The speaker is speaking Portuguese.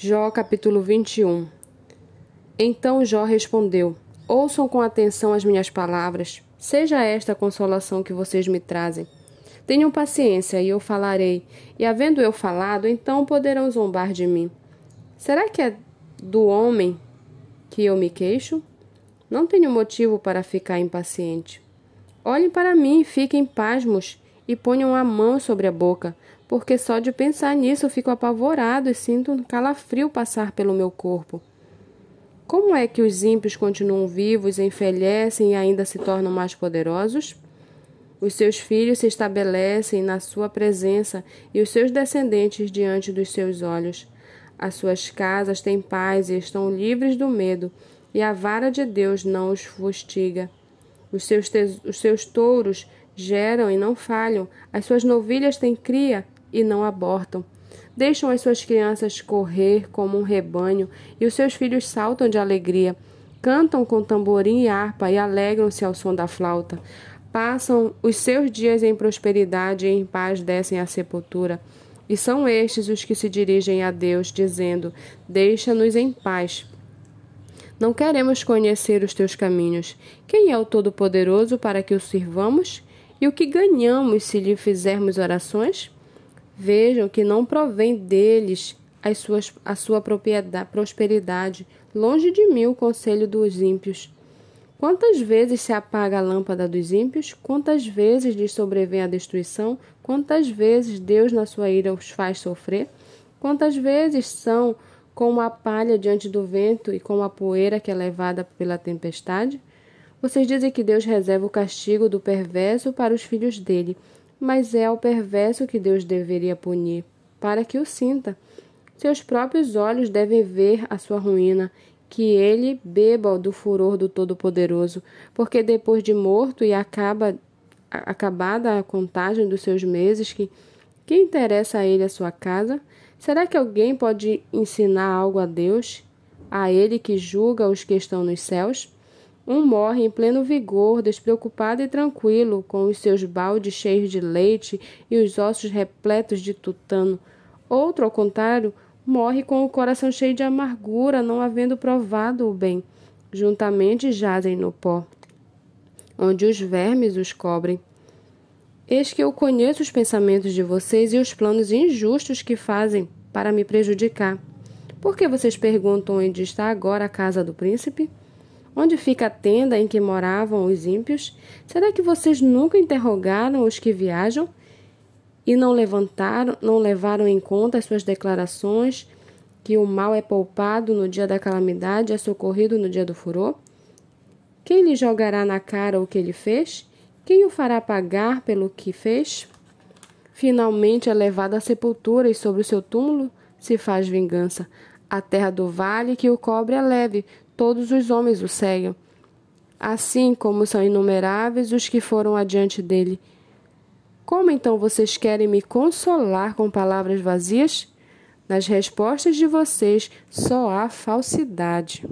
Jó capítulo 21 Então Jó respondeu: Ouçam com atenção as minhas palavras, seja esta a consolação que vocês me trazem. Tenham paciência e eu falarei, e havendo eu falado, então poderão zombar de mim. Será que é do homem que eu me queixo? Não tenho motivo para ficar impaciente. Olhem para mim, fiquem pasmos e ponham a mão sobre a boca, porque só de pensar nisso eu fico apavorado e sinto um calafrio passar pelo meu corpo. Como é que os ímpios continuam vivos, envelhecem e ainda se tornam mais poderosos? Os seus filhos se estabelecem na sua presença e os seus descendentes diante dos seus olhos. As suas casas têm paz e estão livres do medo, e a vara de Deus não os fustiga. Os seus, os seus touros geram e não falham, as suas novilhas têm cria e não abortam. Deixam as suas crianças correr como um rebanho e os seus filhos saltam de alegria. Cantam com tamborim e harpa e alegram-se ao som da flauta. Passam os seus dias em prosperidade e em paz descem à sepultura. E são estes os que se dirigem a Deus, dizendo: Deixa-nos em paz. Não queremos conhecer os teus caminhos. Quem é o Todo-Poderoso para que o sirvamos? E o que ganhamos se lhe fizermos orações? Vejam que não provém deles as suas, a sua propriedade, prosperidade. Longe de mim o conselho dos ímpios. Quantas vezes se apaga a lâmpada dos ímpios? Quantas vezes lhes sobrevém a destruição? Quantas vezes Deus, na sua ira, os faz sofrer? Quantas vezes são como a palha diante do vento e como a poeira que é levada pela tempestade? Vocês dizem que Deus reserva o castigo do perverso para os filhos dele mas é ao perverso que Deus deveria punir, para que o sinta. Seus próprios olhos devem ver a sua ruína, que ele beba do furor do Todo-Poderoso, porque depois de morto e acaba acabada a contagem dos seus meses, que que interessa a ele a sua casa? Será que alguém pode ensinar algo a Deus, a ele que julga os que estão nos céus? Um morre em pleno vigor, despreocupado e tranquilo, com os seus baldes cheios de leite e os ossos repletos de tutano. Outro, ao contrário, morre com o coração cheio de amargura, não havendo provado o bem. Juntamente jazem no pó, onde os vermes os cobrem. Eis que eu conheço os pensamentos de vocês e os planos injustos que fazem para me prejudicar. Por que vocês perguntam onde está agora a casa do príncipe? Onde fica a tenda em que moravam os ímpios? Será que vocês nunca interrogaram os que viajam e não levantaram, não levaram em conta as suas declarações que o mal é poupado no dia da calamidade é socorrido no dia do furor? Quem lhe jogará na cara o que ele fez? Quem o fará pagar pelo que fez? Finalmente é levado à sepultura e sobre o seu túmulo se faz vingança. A terra do vale que o cobre é leve, todos os homens o seguem, assim como são inumeráveis os que foram adiante dele. Como então vocês querem me consolar com palavras vazias? Nas respostas de vocês só há falsidade.